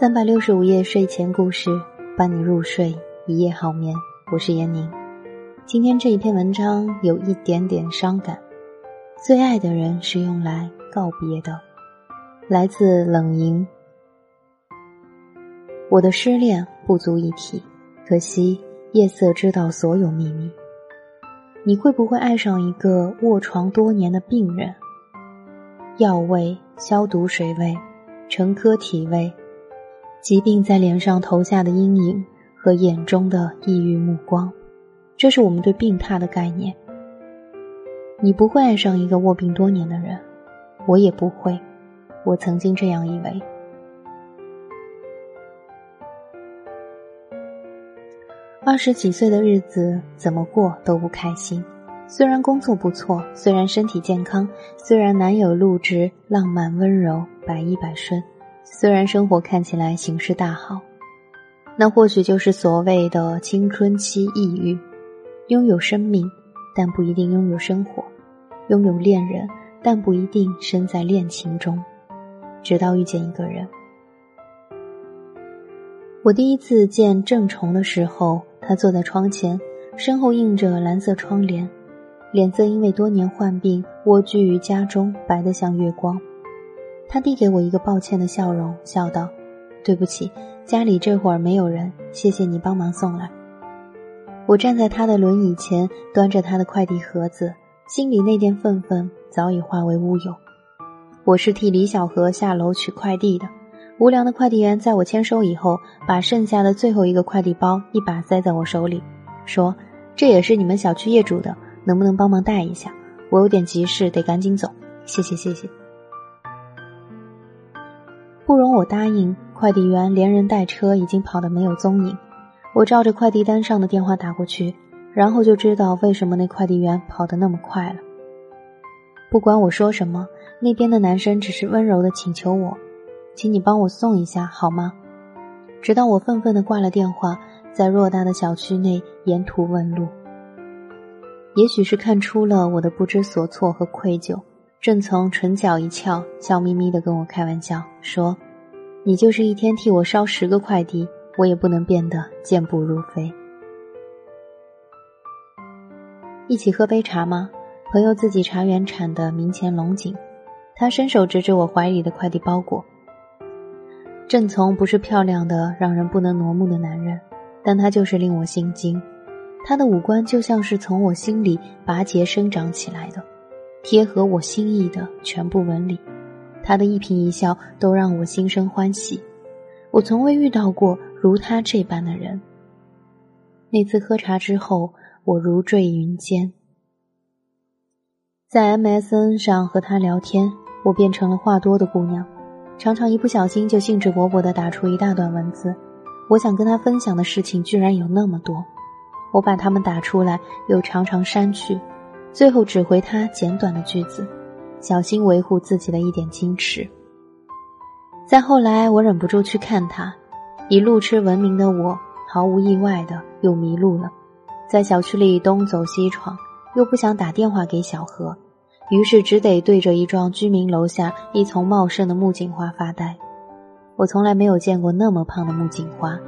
三百六十五夜睡前故事，伴你入睡，一夜好眠。我是闫宁。今天这一篇文章有一点点伤感。最爱的人是用来告别的，来自冷莹。我的失恋不足一提，可惜夜色知道所有秘密。你会不会爱上一个卧床多年的病人？药味、消毒水味、陈科体味。疾病在脸上投下的阴影和眼中的抑郁目光，这是我们对病榻的概念。你不会爱上一个卧病多年的人，我也不会。我曾经这样以为。二十几岁的日子怎么过都不开心，虽然工作不错，虽然身体健康，虽然男友陆直浪漫温柔，百依百顺。虽然生活看起来形势大好，那或许就是所谓的青春期抑郁。拥有生命，但不一定拥有生活；拥有恋人，但不一定身在恋情中。直到遇见一个人，我第一次见郑重的时候，他坐在窗前，身后映着蓝色窗帘，脸色因为多年患病蜗居于家中，白得像月光。他递给我一个抱歉的笑容，笑道：“对不起，家里这会儿没有人，谢谢你帮忙送来。”我站在他的轮椅前，端着他的快递盒子，心里那点愤愤早已化为乌有。我是替李小河下楼取快递的，无良的快递员在我签收以后，把剩下的最后一个快递包一把塞在我手里，说：“这也是你们小区业主的，能不能帮忙带一下？我有点急事，得赶紧走。谢谢，谢谢。”不容我答应，快递员连人带车已经跑得没有踪影。我照着快递单上的电话打过去，然后就知道为什么那快递员跑得那么快了。不管我说什么，那边的男生只是温柔的请求我：“请你帮我送一下好吗？”直到我愤愤地挂了电话，在偌大的小区内沿途问路。也许是看出了我的不知所措和愧疚。郑从唇角一翘，笑眯眯的跟我开玩笑说：“你就是一天替我捎十个快递，我也不能变得健步如飞。”一起喝杯茶吗？朋友自己茶园产的明前龙井。他伸手指指我怀里的快递包裹。郑从不是漂亮的让人不能挪目的男人，但他就是令我心惊。他的五官就像是从我心里拔节生长起来的。贴合我心意的全部纹理，他的一颦一笑都让我心生欢喜。我从未遇到过如他这般的人。那次喝茶之后，我如坠云间。在 MSN 上和他聊天，我变成了话多的姑娘，常常一不小心就兴致勃勃地打出一大段文字。我想跟他分享的事情居然有那么多，我把它们打出来，又常常删去。最后只回他简短的句子，小心维护自己的一点矜持。再后来，我忍不住去看他，以路痴闻名的我，毫无意外的又迷路了，在小区里东走西闯，又不想打电话给小何，于是只得对着一幢居民楼下一丛茂盛的木槿花发呆。我从来没有见过那么胖的木槿花，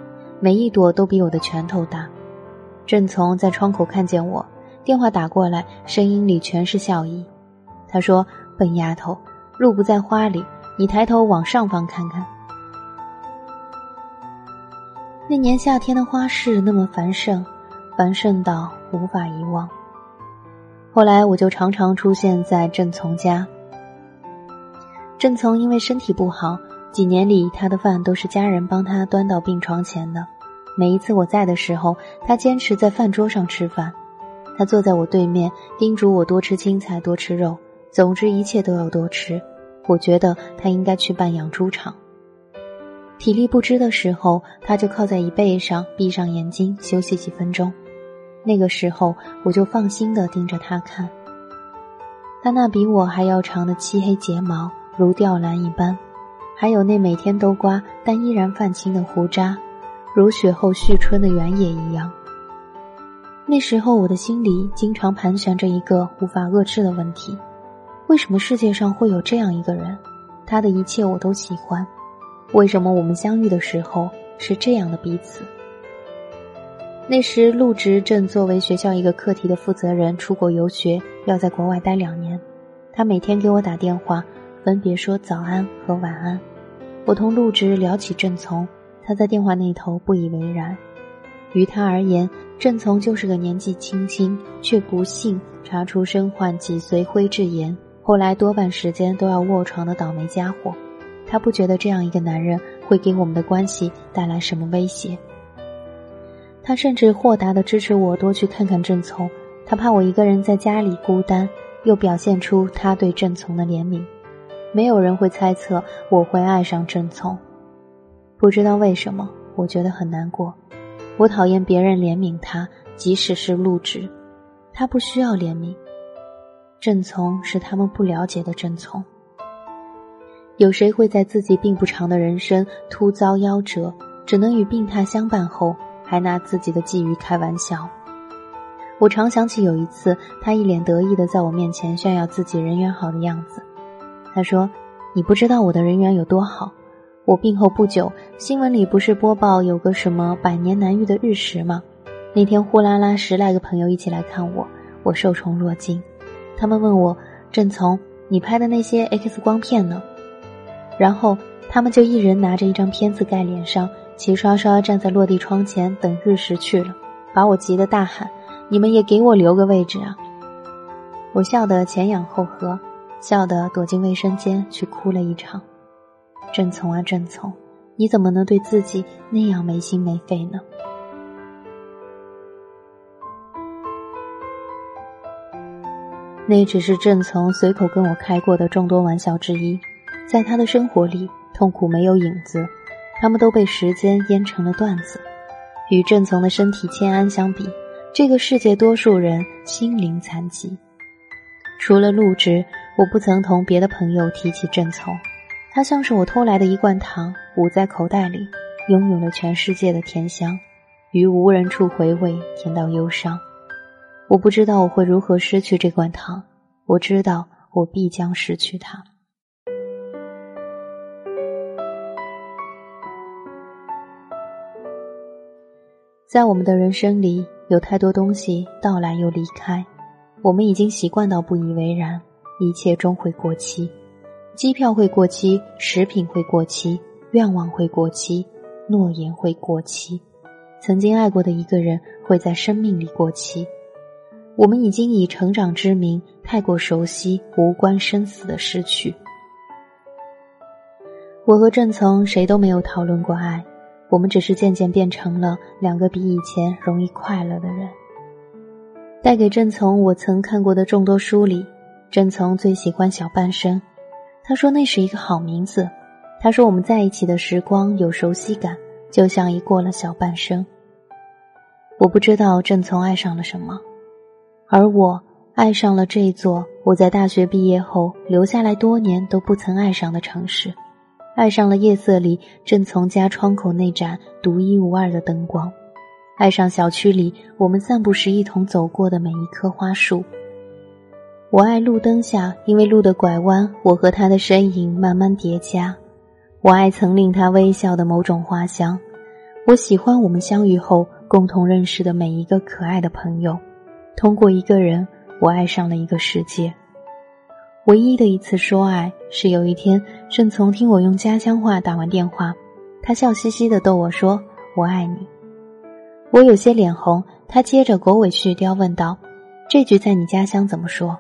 每一朵都比我的拳头大。正从在窗口看见我。电话打过来，声音里全是笑意。他说：“笨丫头，路不在花里，你抬头往上方看看。”那年夏天的花市那么繁盛，繁盛到无法遗忘。后来我就常常出现在郑从家。郑从因为身体不好，几年里他的饭都是家人帮他端到病床前的。每一次我在的时候，他坚持在饭桌上吃饭。他坐在我对面，叮嘱我多吃青菜，多吃肉，总之一切都要多吃。我觉得他应该去办养猪场。体力不支的时候，他就靠在椅背上，闭上眼睛休息几分钟。那个时候，我就放心的盯着他看。他那比我还要长的漆黑睫毛如吊兰一般，还有那每天都刮但依然泛青的胡渣，如雪后续春的原野一样。那时候，我的心里经常盘旋着一个无法遏制的问题：为什么世界上会有这样一个人？他的一切我都喜欢，为什么我们相遇的时候是这样的彼此？那时陆植正作为学校一个课题的负责人出国游学，要在国外待两年。他每天给我打电话，分别说早安和晚安。我同陆植聊起郑从，他在电话那头不以为然。于他而言，郑从就是个年纪轻轻却不幸查出身患脊髓灰质炎，后来多半时间都要卧床的倒霉家伙。他不觉得这样一个男人会给我们的关系带来什么威胁。他甚至豁达的支持我多去看看郑从，他怕我一个人在家里孤单，又表现出他对郑从的怜悯。没有人会猜测我会爱上郑从，不知道为什么，我觉得很难过。我讨厌别人怜悯他，即使是陆植，他不需要怜悯。郑从是他们不了解的郑从。有谁会在自己并不长的人生突遭夭折，只能与病榻相伴后，还拿自己的际遇开玩笑？我常想起有一次，他一脸得意的在我面前炫耀自己人缘好的样子。他说：“你不知道我的人缘有多好。我病后不久，新闻里不是播报有个什么百年难遇的日食吗？那天呼啦啦十来个朋友一起来看我，我受宠若惊。他们问我：郑从，你拍的那些 X 光片呢？然后他们就一人拿着一张片子盖脸上，齐刷刷站在落地窗前等日食去了，把我急得大喊：你们也给我留个位置啊！我笑得前仰后合。”笑得躲进卫生间去哭了一场。郑从啊，郑从，你怎么能对自己那样没心没肺呢？那只是郑从随口跟我开过的众多玩笑之一。在他的生活里，痛苦没有影子，他们都被时间腌成了段子。与郑从的身体欠安相比，这个世界多数人心灵残疾。除了陆植，我不曾同别的朋友提起郑从。他像是我偷来的一罐糖，捂在口袋里，拥有了全世界的甜香，于无人处回味，甜到忧伤。我不知道我会如何失去这罐糖，我知道我必将失去它。在我们的人生里，有太多东西到来又离开。我们已经习惯到不以为然，一切终会过期，机票会过期，食品会过期，愿望会过期，诺言会过期，曾经爱过的一个人会在生命里过期。我们已经以成长之名，太过熟悉无关生死的失去。我和郑从谁都没有讨论过爱，我们只是渐渐变成了两个比以前容易快乐的人。带给郑从我曾看过的众多书里，郑从最喜欢小半生。他说那是一个好名字。他说我们在一起的时光有熟悉感，就像已过了小半生。我不知道郑从爱上了什么，而我爱上了这座我在大学毕业后留下来多年都不曾爱上的城市，爱上了夜色里正从家窗口那盏独一无二的灯光。爱上小区里我们散步时一同走过的每一棵花树。我爱路灯下，因为路的拐弯，我和他的身影慢慢叠加。我爱曾令他微笑的某种花香。我喜欢我们相遇后共同认识的每一个可爱的朋友。通过一个人，我爱上了一个世界。唯一的一次说爱，是有一天郑从听我用家乡话打完电话，他笑嘻嘻的逗我说：“我爱你。”我有些脸红，他接着狗尾续貂问道：“这句在你家乡怎么说？”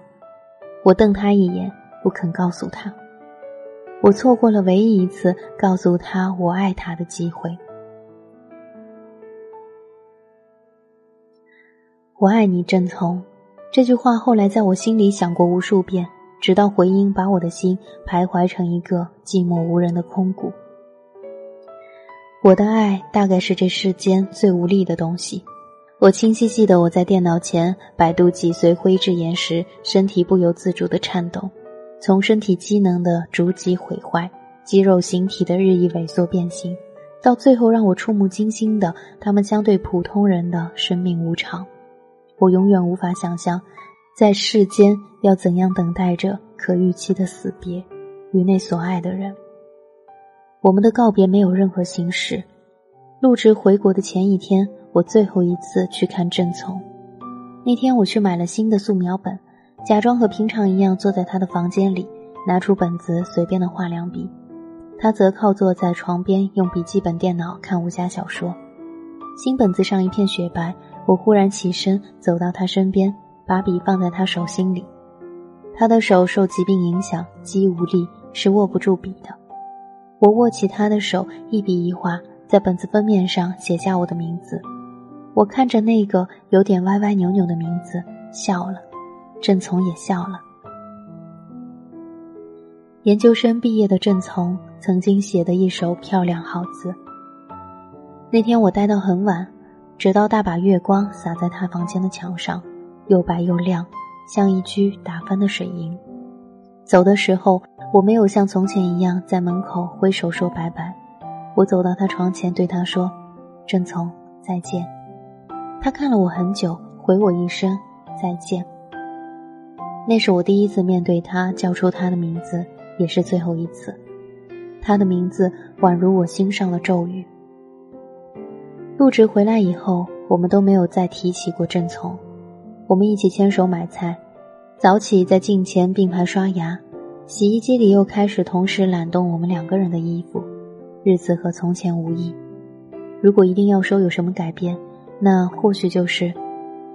我瞪他一眼，不肯告诉他。我错过了唯一一次告诉他我爱他的机会。我爱你，郑从。这句话后来在我心里想过无数遍，直到回音把我的心徘徊成一个寂寞无人的空谷。我的爱大概是这世间最无力的东西。我清晰记得我在电脑前百度脊髓灰质炎时，身体不由自主的颤抖，从身体机能的逐级毁坏，肌肉形体的日益萎缩变形，到最后让我触目惊心的，他们相对普通人的生命无常。我永远无法想象，在世间要怎样等待着可预期的死别，与那所爱的人。我们的告别没有任何形式。陆植回国的前一天，我最后一次去看郑从。那天我去买了新的素描本，假装和平常一样坐在他的房间里，拿出本子随便的画两笔。他则靠坐在床边，用笔记本电脑看武侠小说。新本子上一片雪白，我忽然起身走到他身边，把笔放在他手心里。他的手受疾病影响，肌无力，是握不住笔的。我握起他的手，一笔一画，在本子封面上写下我的名字。我看着那个有点歪歪扭扭的名字，笑了。郑从也笑了。研究生毕业的郑从曾经写的一首漂亮好字。那天我待到很晚，直到大把月光洒在他房间的墙上，又白又亮，像一掬打翻的水银。走的时候，我没有像从前一样在门口挥手说拜拜。我走到他床前，对他说：“郑从，再见。”他看了我很久，回我一声再见。那是我第一次面对他，叫出他的名字。也是最后一次，他的名字宛如我心上的咒语。入职回来以后，我们都没有再提起过郑从。我们一起牵手买菜，早起在镜前并排刷牙，洗衣机里又开始同时揽动我们两个人的衣服，日子和从前无异。如果一定要说有什么改变，那或许就是，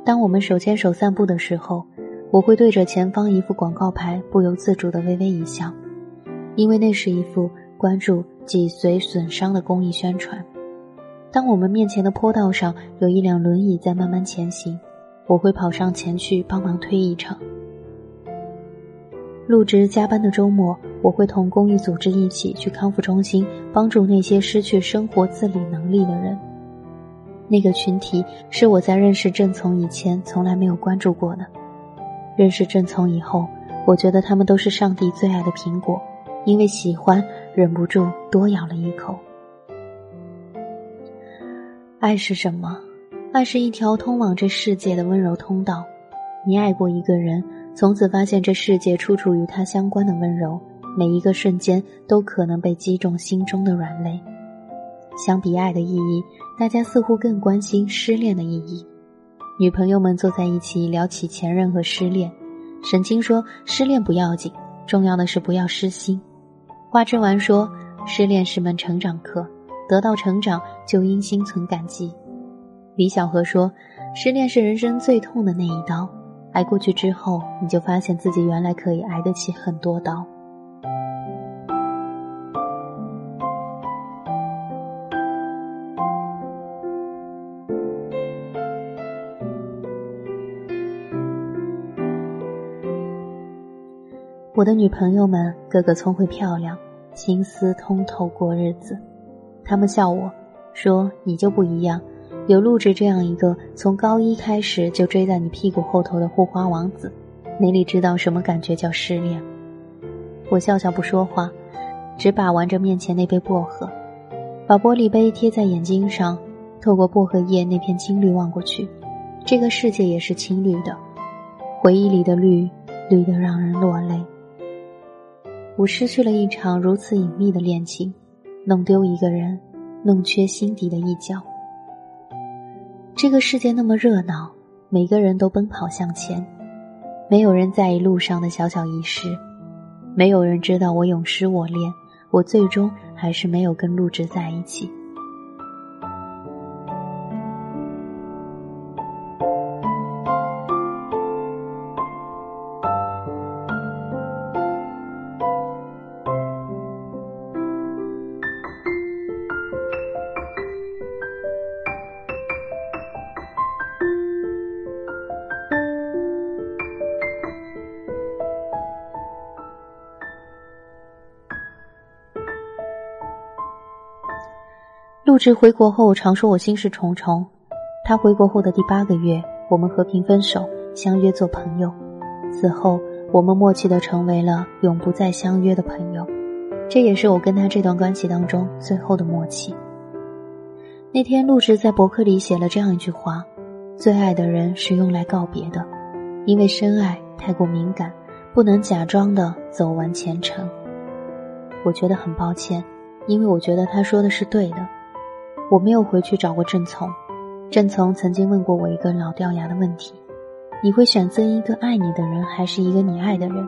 当我们手牵手散步的时候，我会对着前方一副广告牌不由自主的微微一笑。因为那是一幅关注脊髓损伤的公益宣传。当我们面前的坡道上有一辆轮椅在慢慢前行，我会跑上前去帮忙推一程。入职加班的周末，我会同公益组织一起去康复中心帮助那些失去生活自理能力的人。那个群体是我在认识郑从以前从来没有关注过的。认识郑从以后，我觉得他们都是上帝最爱的苹果。因为喜欢，忍不住多咬了一口。爱是什么？爱是一条通往这世界的温柔通道。你爱过一个人，从此发现这世界处处与他相关的温柔，每一个瞬间都可能被击中心中的软肋。相比爱的意义，大家似乎更关心失恋的意义。女朋友们坐在一起聊起前任和失恋，沈清说：“失恋不要紧，重要的是不要失心。”花枝丸说：“失恋是门成长课，得到成长就应心存感激。”李小河说：“失恋是人生最痛的那一刀，挨过去之后，你就发现自己原来可以挨得起很多刀。”我的女朋友们个个聪慧漂亮。心思通透过日子，他们笑我，说你就不一样，有陆植这样一个从高一开始就追在你屁股后头的护花王子，哪里知道什么感觉叫失恋？我笑笑不说话，只把玩着面前那杯薄荷，把玻璃杯贴在眼睛上，透过薄荷叶那片青绿望过去，这个世界也是青绿的，回忆里的绿，绿得让人落泪。我失去了一场如此隐秘的恋情，弄丢一个人，弄缺心底的一角。这个世界那么热闹，每个人都奔跑向前，没有人在意路上的小小遗失，没有人知道我永失我恋，我最终还是没有跟陆植在一起。陆植回国后常说我心事重重。他回国后的第八个月，我们和平分手，相约做朋友。此后，我们默契的成为了永不再相约的朋友。这也是我跟他这段关系当中最后的默契。那天，陆植在博客里写了这样一句话：“最爱的人是用来告别的，因为深爱太过敏感，不能假装的走完前程。”我觉得很抱歉。因为我觉得他说的是对的。我没有回去找过郑从，郑从曾经问过我一个老掉牙的问题：你会选择一个爱你的人，还是一个你爱的人？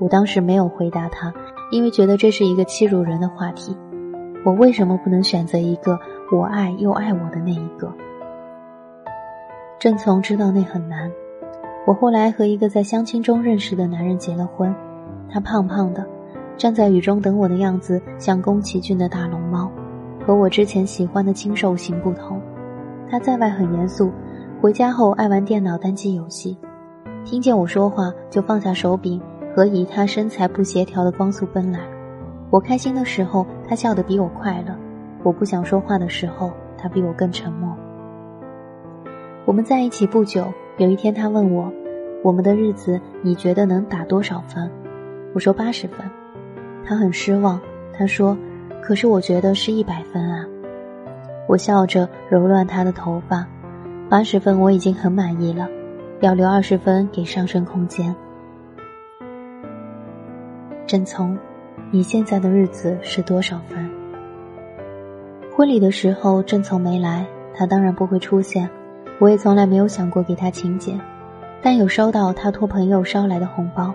我当时没有回答他，因为觉得这是一个欺辱人的话题。我为什么不能选择一个我爱又爱我的那一个？郑从知道那很难。我后来和一个在相亲中认识的男人结了婚，他胖胖的，站在雨中等我的样子像宫崎骏的大龙猫，和我之前喜欢的清瘦型不同。他在外很严肃，回家后爱玩电脑单机游戏，听见我说话就放下手柄。和以他身材不协调的光速奔来，我开心的时候，他笑得比我快乐；我不想说话的时候，他比我更沉默。我们在一起不久，有一天他问我：“我们的日子你觉得能打多少分？”我说：“八十分。”他很失望，他说：“可是我觉得是一百分啊。”我笑着揉乱他的头发：“八十分我已经很满意了，要留二十分给上升空间。”郑从，你现在的日子是多少分？婚礼的时候，郑从没来，他当然不会出现。我也从来没有想过给他请柬，但有收到他托朋友捎来的红包。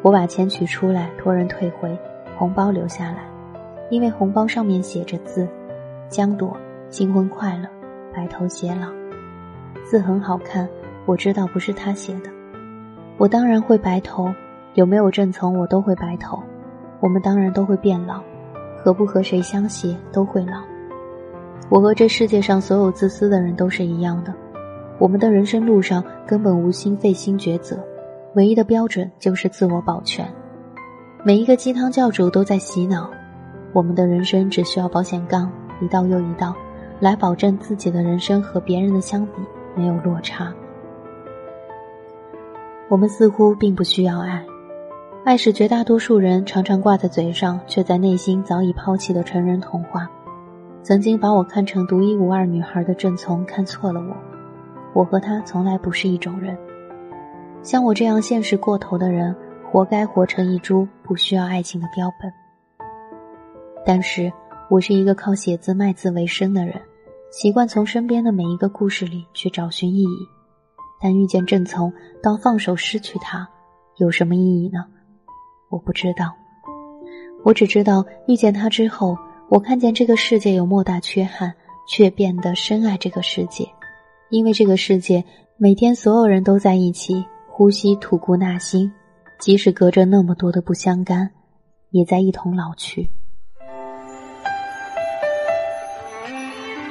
我把钱取出来，托人退回，红包留下来，因为红包上面写着字：“江朵，新婚快乐，白头偕老。”字很好看，我知道不是他写的。我当然会白头。有没有正从，我都会白头。我们当然都会变老，和不和谁相携都会老。我和这世界上所有自私的人都是一样的。我们的人生路上根本无心费心抉择，唯一的标准就是自我保全。每一个鸡汤教主都在洗脑。我们的人生只需要保险杠一道又一道，来保证自己的人生和别人的相比没有落差。我们似乎并不需要爱。爱是绝大多数人常常挂在嘴上，却在内心早已抛弃的成人童话。曾经把我看成独一无二女孩的郑从看错了我，我和他从来不是一种人。像我这样现实过头的人，活该活成一株不需要爱情的标本。但是我是一个靠写字卖字为生的人，习惯从身边的每一个故事里去找寻意义。但遇见郑从，到放手失去他，有什么意义呢？我不知道，我只知道遇见他之后，我看见这个世界有莫大缺憾，却变得深爱这个世界，因为这个世界每天所有人都在一起呼吸吐故纳新，即使隔着那么多的不相干，也在一同老去。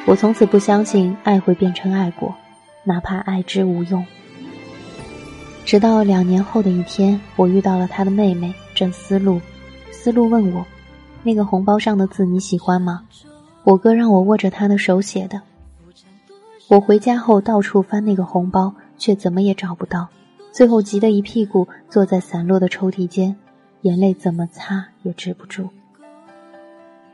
我从此不相信爱会变成爱过，哪怕爱之无用。直到两年后的一天，我遇到了他的妹妹郑思路。思路问我：“那个红包上的字你喜欢吗？”我哥让我握着他的手写的。我回家后到处翻那个红包，却怎么也找不到。最后急得一屁股坐在散落的抽屉间，眼泪怎么擦也止不住。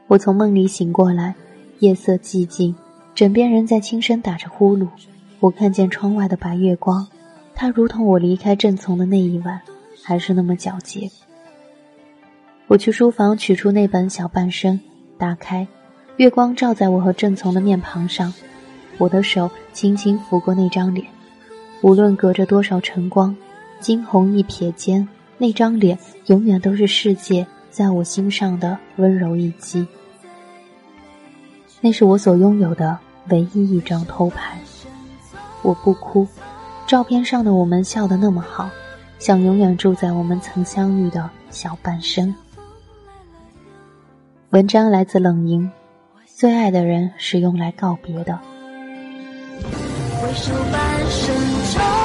我从梦里醒过来，夜色寂静，枕边人在轻声打着呼噜。我看见窗外的白月光。它如同我离开郑从的那一晚，还是那么皎洁。我去书房取出那本《小半生》，打开，月光照在我和郑从的面庞上，我的手轻轻抚过那张脸，无论隔着多少晨光，惊鸿一瞥间，那张脸永远都是世界在我心上的温柔一击。那是我所拥有的唯一一张偷拍，我不哭。照片上的我们笑得那么好，像永远住在我们曾相遇的小半生。文章来自冷莹，最爱的人是用来告别的。回首半生中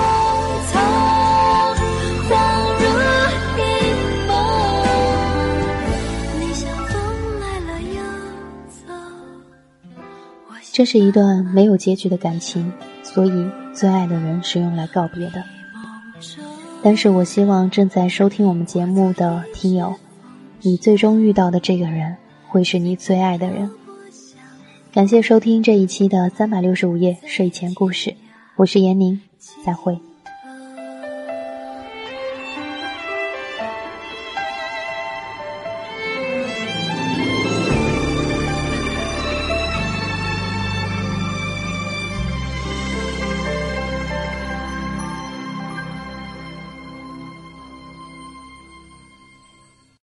这是一段没有结局的感情，所以。最爱的人是用来告别的，但是我希望正在收听我们节目的听友，你最终遇到的这个人会是你最爱的人。感谢收听这一期的三百六十五夜睡前故事，我是闫宁，再会。